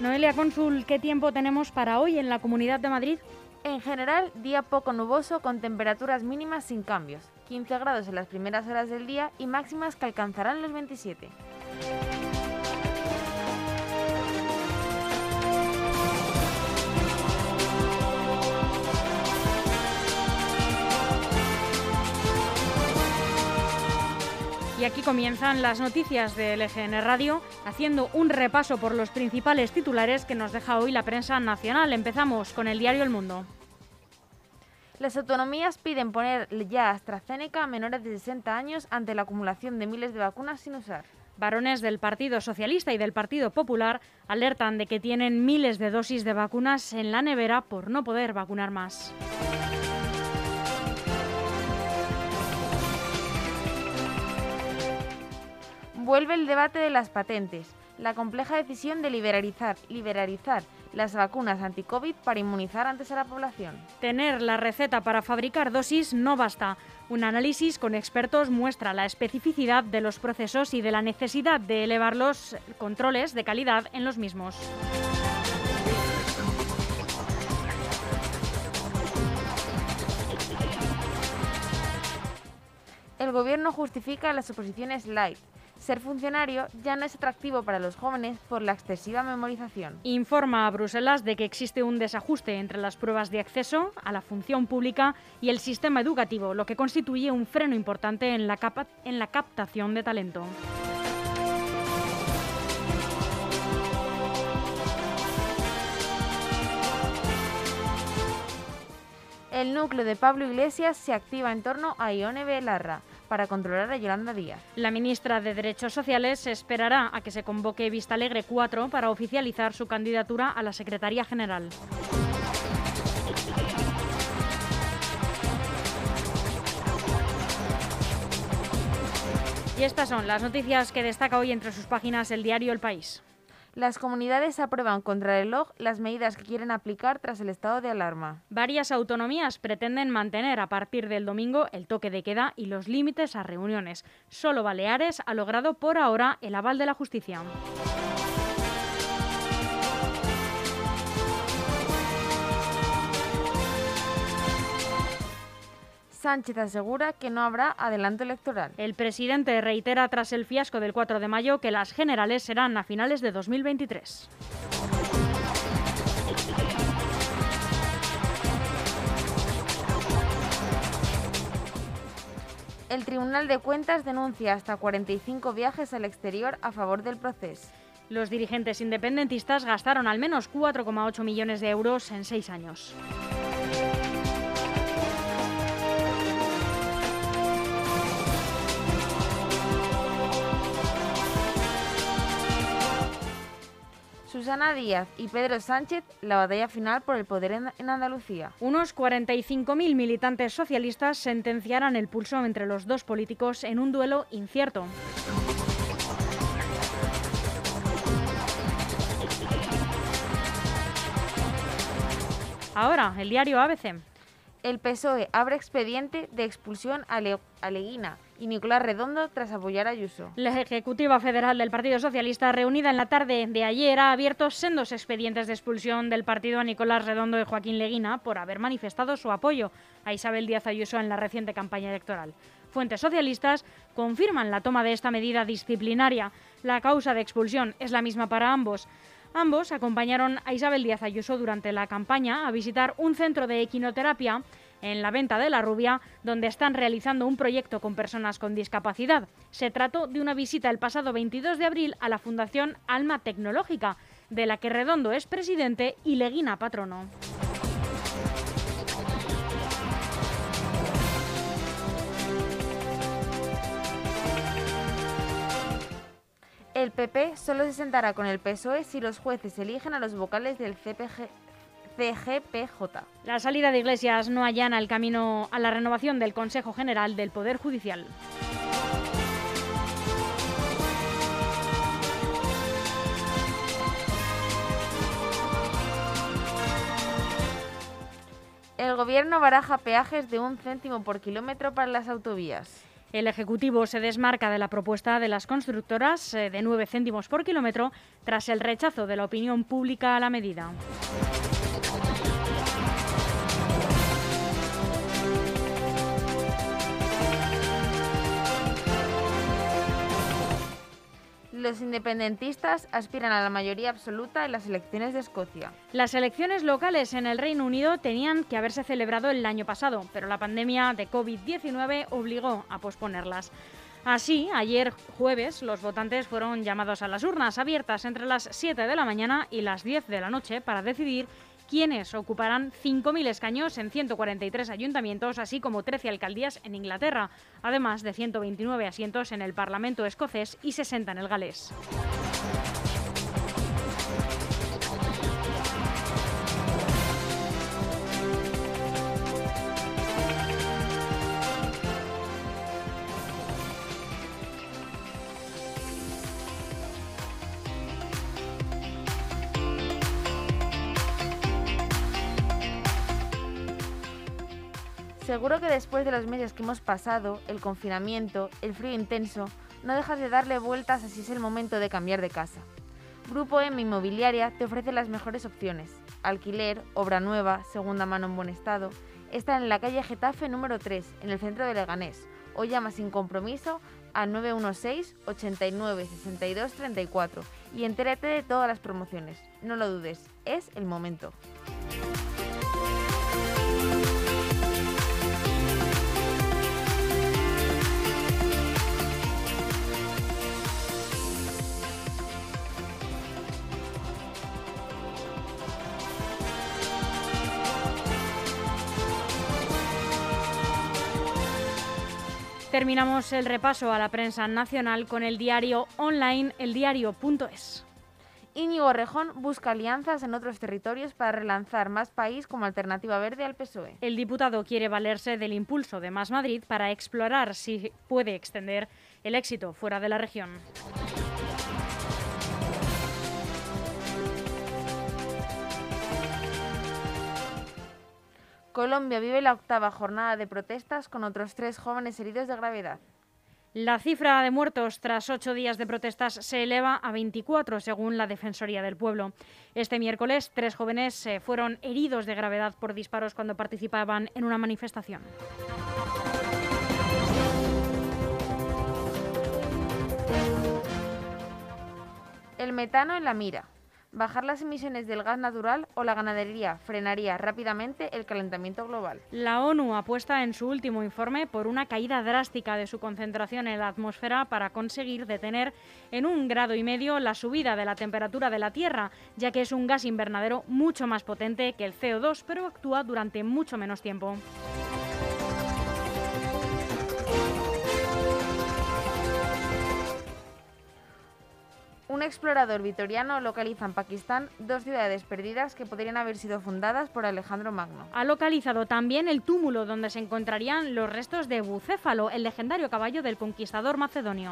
Noelia Cónsul, ¿qué tiempo tenemos para hoy en la Comunidad de Madrid? En general, día poco nuboso con temperaturas mínimas sin cambios, 15 grados en las primeras horas del día y máximas que alcanzarán los 27. Y aquí comienzan las noticias de LGN Radio, haciendo un repaso por los principales titulares que nos deja hoy la prensa nacional. Empezamos con el diario El Mundo. Las autonomías piden poner ya AstraZeneca a menores de 60 años ante la acumulación de miles de vacunas sin usar. Varones del Partido Socialista y del Partido Popular alertan de que tienen miles de dosis de vacunas en la nevera por no poder vacunar más. Vuelve el debate de las patentes, la compleja decisión de liberalizar, liberalizar las vacunas anti-COVID para inmunizar antes a la población. Tener la receta para fabricar dosis no basta. Un análisis con expertos muestra la especificidad de los procesos y de la necesidad de elevar los controles de calidad en los mismos. El gobierno justifica las oposiciones light ser funcionario ya no es atractivo para los jóvenes por la excesiva memorización. Informa a Bruselas de que existe un desajuste entre las pruebas de acceso a la función pública y el sistema educativo, lo que constituye un freno importante en la, en la captación de talento. El núcleo de Pablo Iglesias se activa en torno a Ione Belarra para controlar a Yolanda Díaz. La ministra de Derechos Sociales esperará a que se convoque Vista Alegre 4 para oficializar su candidatura a la Secretaría General. Y estas son las noticias que destaca hoy entre sus páginas el diario El País. Las comunidades aprueban contra el reloj las medidas que quieren aplicar tras el estado de alarma. Varias autonomías pretenden mantener a partir del domingo el toque de queda y los límites a reuniones. Solo Baleares ha logrado por ahora el aval de la justicia. Sánchez asegura que no habrá adelanto electoral. El presidente reitera tras el fiasco del 4 de mayo que las generales serán a finales de 2023. El Tribunal de Cuentas denuncia hasta 45 viajes al exterior a favor del proceso. Los dirigentes independentistas gastaron al menos 4,8 millones de euros en seis años. Susana Díaz y Pedro Sánchez la batalla final por el poder en, Andalucía. Unos 45.000 militantes socialistas sentenciarán el pulso entre los dos políticos en un duelo incierto. Ahora, el diario ABC. El PSOE abre expediente de expulsión a, Leguina y Nicolás Redondo tras apoyar a Ayuso. La Ejecutiva Federal del Partido Socialista, reunida en la tarde de ayer, ha abierto sendos expedientes de expulsión del partido a Nicolás Redondo y Joaquín Leguina por haber manifestado su apoyo a Isabel Díaz Ayuso en la reciente campaña electoral. Fuentes socialistas confirman la toma de esta medida disciplinaria. La causa de expulsión es la misma para ambos. Ambos acompañaron a Isabel Díaz Ayuso durante la campaña a visitar un centro de equinoterapia en la venta de la rubia, donde están realizando un proyecto con personas con discapacidad. Se trató de una visita el pasado 22 de abril a la Fundación Alma Tecnológica, de la que Redondo es presidente y Leguina patrono. El PP solo se sentará con el PSOE si los jueces eligen a los vocales del CPG, CGPJ. La salida de Iglesias no allana el camino a la renovación del Consejo General del Poder Judicial. El gobierno baraja peajes de un céntimo por kilómetro para las autovías. El Ejecutivo se desmarca de la propuesta de las constructoras eh, de 9 céntimos por kilómetro tras el rechazo de la opinión pública a la medida. Los independentistas aspiran a la mayoría absoluta en las elecciones de Escocia. Las elecciones locales en el Reino Unido tenían que haberse celebrado el año pasado, pero la pandemia de COVID-19 obligó a posponerlas. Así, ayer jueves, los votantes fueron llamados a las urnas abiertas entre las 7 de la mañana y las 10 de la noche para decidir quienes ocuparán 5.000 escaños en 143 ayuntamientos, así como 13 alcaldías en Inglaterra, además de 129 asientos en el Parlamento escocés y 60 en el galés. Seguro que después de los meses que hemos pasado, el confinamiento, el frío intenso, no dejas de darle vueltas así es el momento de cambiar de casa. Grupo M Inmobiliaria te ofrece las mejores opciones. Alquiler, obra nueva, segunda mano en buen estado. Está en la calle Getafe número 3, en el centro de Leganés. O llama sin compromiso a 916 89 62 34 y entérate de todas las promociones. No lo dudes, es el momento. Terminamos el repaso a la prensa nacional con el diario online eldiario.es. Íñigo Rejón busca alianzas en otros territorios para relanzar Más País como alternativa verde al PSOE. El diputado quiere valerse del impulso de Más Madrid para explorar si puede extender el éxito fuera de la región. Colombia vive la octava jornada de protestas con otros tres jóvenes heridos de gravedad. La cifra de muertos tras ocho días de protestas se eleva a 24, según la Defensoría del Pueblo. Este miércoles, tres jóvenes eh, fueron heridos de gravedad por disparos cuando participaban en una manifestación. El metano en la mira. Bajar las emisiones del gas natural o la ganadería frenaría rápidamente el calentamiento global. La ONU apuesta en su último informe por una caída drástica de su concentración en la atmósfera para conseguir detener en un grado y medio la subida de la temperatura de la Tierra, ya que es un gas invernadero mucho más potente que el CO2, pero actúa durante mucho menos tiempo. Un explorador vitoriano localiza en Pakistán dos ciudades perdidas que podrían haber sido fundadas por Alejandro Magno. Ha localizado también el túmulo donde se encontrarían los restos de Bucéfalo, el legendario caballo del conquistador macedonio.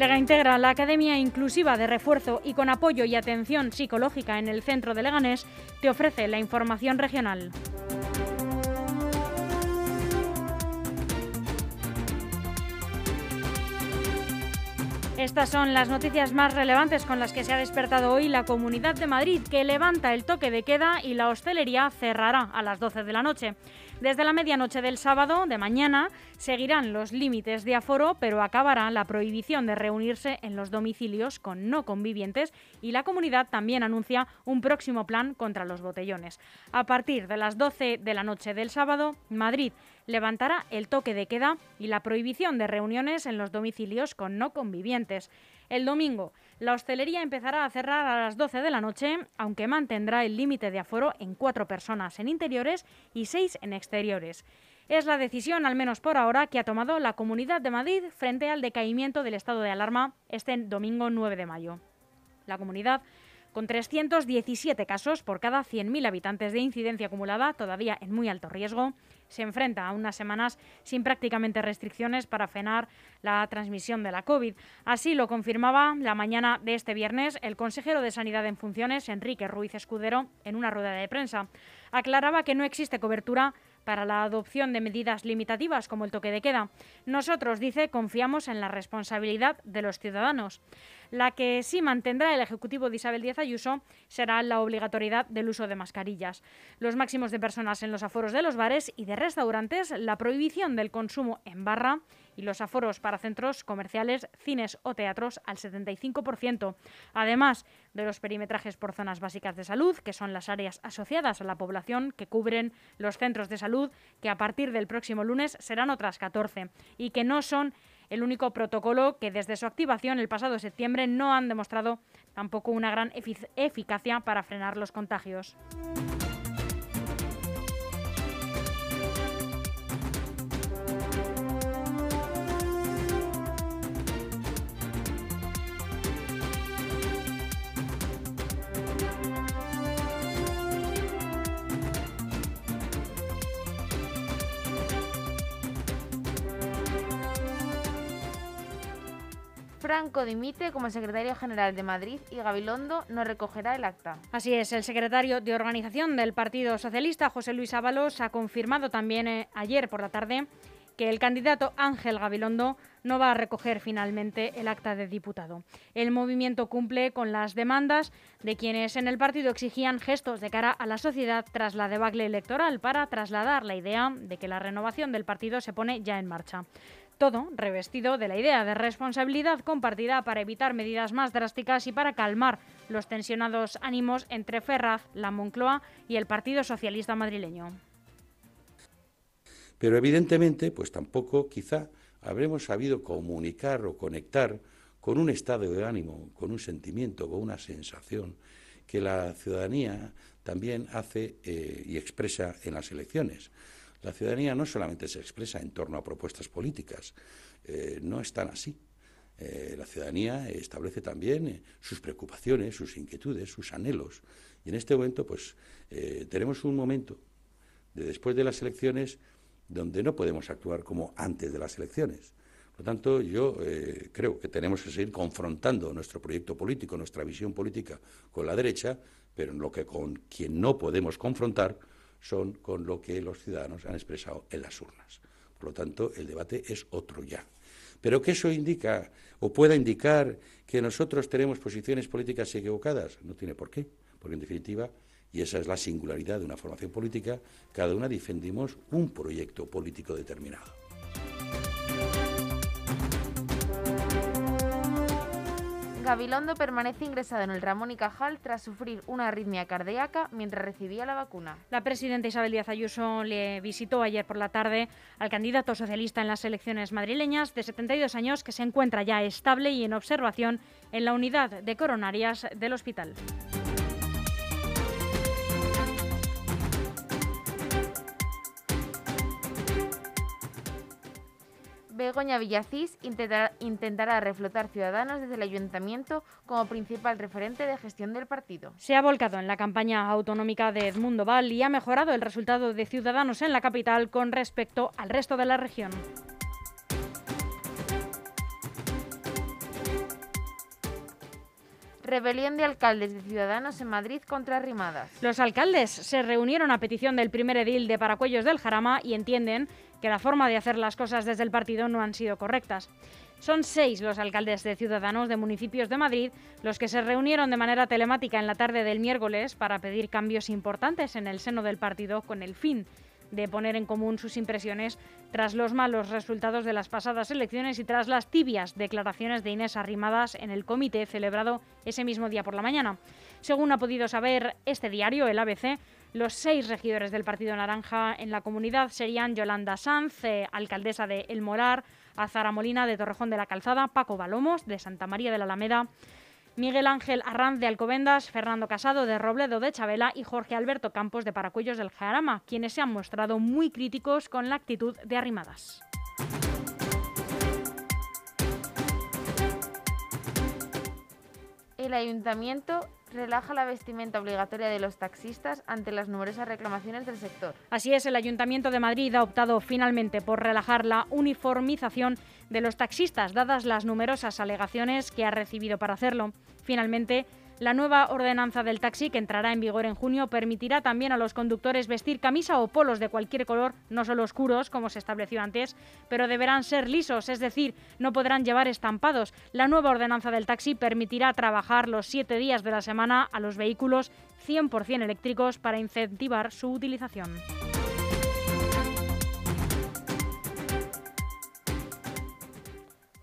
Lega integra la Academia Inclusiva de Refuerzo y con apoyo y atención psicológica en el centro de Leganés te ofrece la información regional. Estas son las noticias más relevantes con las que se ha despertado hoy la Comunidad de Madrid, que levanta el toque de queda y la hostelería cerrará a las 12 de la noche. Desde la medianoche del sábado de mañana seguirán los límites de aforo, pero acabará la prohibición de reunirse en los domicilios con no convivientes y la comunidad también anuncia un próximo plan contra los botellones. A partir de las 12 de la noche del sábado, Madrid levantará el toque de queda y la prohibición de reuniones en los domicilios con no convivientes. El domingo, la hostelería empezará a cerrar a las 12 de la noche, aunque mantendrá el límite de aforo en cuatro personas en interiores y seis en exteriores. Es la decisión, al menos por ahora, que ha tomado la Comunidad de Madrid frente al decaimiento del estado de alarma este domingo 9 de mayo. La comunidad con 317 casos por cada 100.000 habitantes de incidencia acumulada, todavía en muy alto riesgo, se enfrenta a unas semanas sin prácticamente restricciones para frenar la transmisión de la COVID. Así lo confirmaba la mañana de este viernes el consejero de Sanidad en funciones, Enrique Ruiz Escudero, en una rueda de prensa. Aclaraba que no existe cobertura para la adopción de medidas limitativas como el toque de queda. Nosotros, dice, confiamos en la responsabilidad de los ciudadanos. La que sí mantendrá el Ejecutivo de Isabel Díaz Ayuso será la obligatoriedad del uso de mascarillas, los máximos de personas en los aforos de los bares y de restaurantes, la prohibición del consumo en barra y los aforos para centros comerciales, cines o teatros al 75%, además de los perimetrajes por zonas básicas de salud, que son las áreas asociadas a la población que cubren los centros de salud, que a partir del próximo lunes serán otras 14 y que no son el único protocolo que desde su activación el pasado septiembre no han demostrado tampoco una gran eficacia para frenar los contagios. Franco dimite como secretario general de Madrid y Gabilondo no recogerá el acta. Así es, el secretario de organización del Partido Socialista, José Luis Ábalos, ha confirmado también eh, ayer por la tarde que el candidato Ángel Gabilondo no va a recoger finalmente el acta de diputado. El movimiento cumple con las demandas de quienes en el partido exigían gestos de cara a la sociedad tras la debacle electoral para trasladar la idea de que la renovación del partido se pone ya en marcha. Todo revestido de la idea de responsabilidad compartida para evitar medidas más drásticas y para calmar los tensionados ánimos entre Ferraz, la Moncloa y el Partido Socialista madrileño. Pero evidentemente, pues tampoco quizá habremos sabido comunicar o conectar con un estado de ánimo, con un sentimiento, con una sensación que la ciudadanía también hace eh, y expresa en las elecciones. La ciudadanía no solamente se expresa en torno a propuestas políticas, eh, no están así. eh, la ciudadanía establece también eh, sus preocupaciones, sus inquietudes, sus anhelos. Y en este momento, pues, tenemos un momento de después de las elecciones donde no podemos actuar como antes de las elecciones. Por lo tanto, yo creo que tenemos que seguir confrontando nuestro proyecto político, nuestra visión política con la derecha, pero en lo que con quien no podemos confrontar son con lo que los ciudadanos han expresado en las urnas. Por lo tanto, el debate es otro ya. Pero que eso indica o pueda indicar que nosotros tenemos posiciones políticas equivocadas, no tiene por qué, porque en definitiva, y esa es la singularidad de una formación política, cada una defendimos un proyecto político determinado. Gabilondo permanece ingresado en el Ramón y Cajal tras sufrir una arritmia cardíaca mientras recibía la vacuna. La presidenta Isabel Díaz Ayuso le visitó ayer por la tarde al candidato socialista en las elecciones madrileñas de 72 años que se encuentra ya estable y en observación en la unidad de coronarias del hospital. Begoña Villacís intentará, reflotar Ciudadanos desde el Ayuntamiento como principal referente de gestión del partido. Se ha volcado en la campaña autonómica de Edmundo Val y ha mejorado el resultado de Ciudadanos en la capital con respecto al resto de la región. Rebelión de alcaldes de Ciudadanos en Madrid contra Rimadas. Los alcaldes se reunieron a petición del primer edil de Paracuellos del Jarama y entienden que la forma de hacer las cosas desde el partido no han sido correctas. Son seis los alcaldes de Ciudadanos de municipios de Madrid los que se reunieron de manera telemática en la tarde del miércoles para pedir cambios importantes en el seno del partido con el fin de poner en común sus impresiones tras los malos resultados de las pasadas elecciones y tras las tibias declaraciones de Inés Arrimadas en el comité celebrado ese mismo día por la mañana. Según ha podido saber este diario, el ABC, los seis regidores del Partido Naranja en la comunidad serían Yolanda Sanz, eh, alcaldesa de El Morar, Azara Molina de Torrejón de la Calzada, Paco Balomos de Santa María de la Alameda, Miguel Ángel Arranz de Alcobendas, Fernando Casado de Robledo de Chabela y Jorge Alberto Campos de Paracuellos del Jarama, quienes se han mostrado muy críticos con la actitud de Arrimadas. El ayuntamiento relaja la vestimenta obligatoria de los taxistas ante las numerosas reclamaciones del sector. Así es, el Ayuntamiento de Madrid ha optado finalmente por relajar la uniformización de los taxistas, dadas las numerosas alegaciones que ha recibido para hacerlo. Finalmente, la nueva ordenanza del taxi, que entrará en vigor en junio, permitirá también a los conductores vestir camisa o polos de cualquier color, no solo oscuros, como se estableció antes, pero deberán ser lisos, es decir, no podrán llevar estampados. La nueva ordenanza del taxi permitirá trabajar los siete días de la semana a los vehículos 100% eléctricos para incentivar su utilización.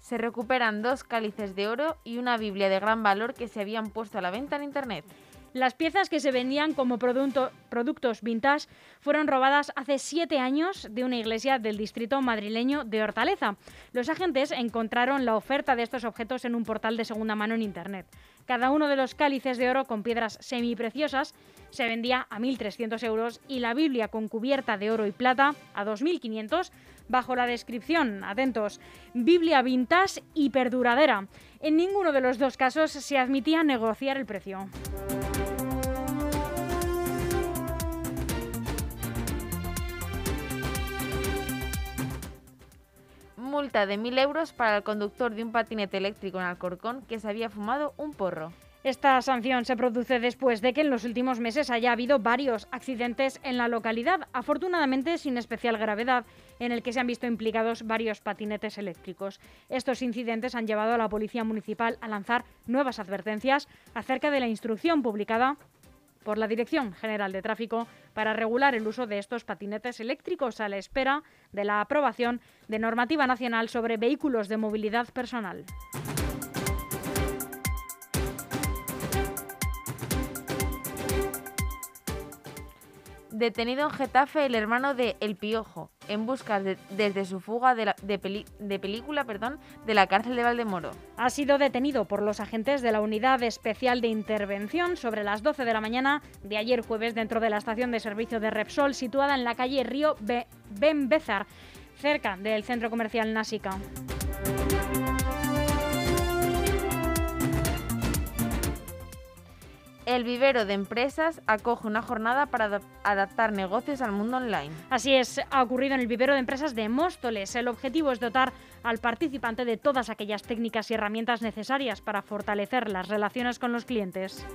Se recuperan dos cálices de oro y una Biblia de gran valor que se habían puesto a la venta en Internet. Las piezas que se vendían como productos vintage fueron robadas hace siete años de una iglesia del distrito madrileño de Hortaleza. Los agentes encontraron la oferta de estos objetos en un portal de segunda mano en Internet. Cada uno de los cálices de oro con piedras semipreciosas se vendía a 1.300 euros y la Biblia con cubierta de oro y plata a 2.500 bajo la descripción, atentos, Biblia vintage y perduradera. En ninguno de los dos casos se admitía negociar el precio. Multa de 1.000 euros para el conductor de un patinete eléctrico en Alcorcón que se había fumado un porro. Esta sanción se produce después de que en los últimos meses haya habido varios accidentes en la localidad, afortunadamente sin especial gravedad, en el que se han visto implicados varios patinetes eléctricos. Estos incidentes han llevado a la Policía Municipal a lanzar nuevas advertencias acerca de la instrucción publicada por la Dirección General de Tráfico para regular el uso de estos patinetes eléctricos a la espera de la aprobación de normativa nacional sobre vehículos de movilidad personal. Detenido en Getafe el hermano de El Piojo, en busca desde su fuga de, de, película perdón, de la cárcel de Valdemoro. Ha sido detenido por los agentes de la Unidad Especial de Intervención sobre las 12 de la mañana de ayer jueves dentro de la estación de servicio de Repsol situada en la calle Río Ben Bézar, cerca del centro comercial Násica. El vivero de empresas acoge una jornada para adaptar negocios al mundo online. Así es, ha ocurrido en el vivero de empresas de Móstoles. El objetivo es dotar al participante de todas aquellas técnicas y herramientas necesarias para fortalecer las relaciones con los clientes.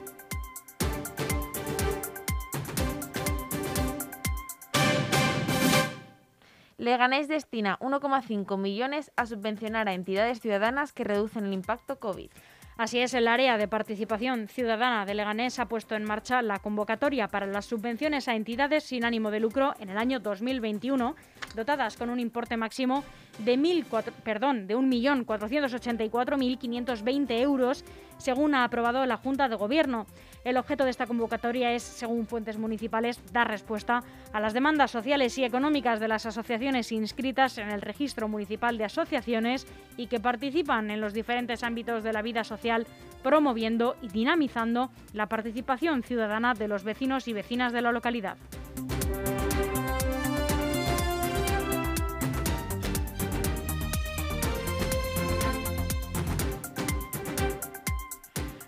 Leganés destina 1,5 millones a subvencionar a entidades ciudadanas que reducen el impacto COVID. Así es, el área de participación ciudadana de Leganés ha puesto en marcha la convocatoria para las subvenciones a entidades sin ánimo de lucro en el año 2021, dotadas con un importe máximo de, mil perdón, de 1.484.520 euros, según ha aprobado la Junta de Gobierno. El objeto de esta convocatoria es, según fuentes municipales, dar respuesta a las demandas sociales y económicas de las asociaciones inscritas en el Registro Municipal de Asociaciones y que participan en los diferentes ámbitos de la vida social promoviendo y dinamizando la participación ciudadana de los vecinos y vecinas de la localidad.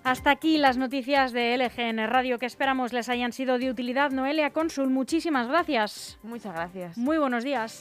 Hasta aquí las noticias de LGN Radio que esperamos les hayan sido de utilidad. Noelia Consul, muchísimas gracias. Muchas gracias. Muy buenos días.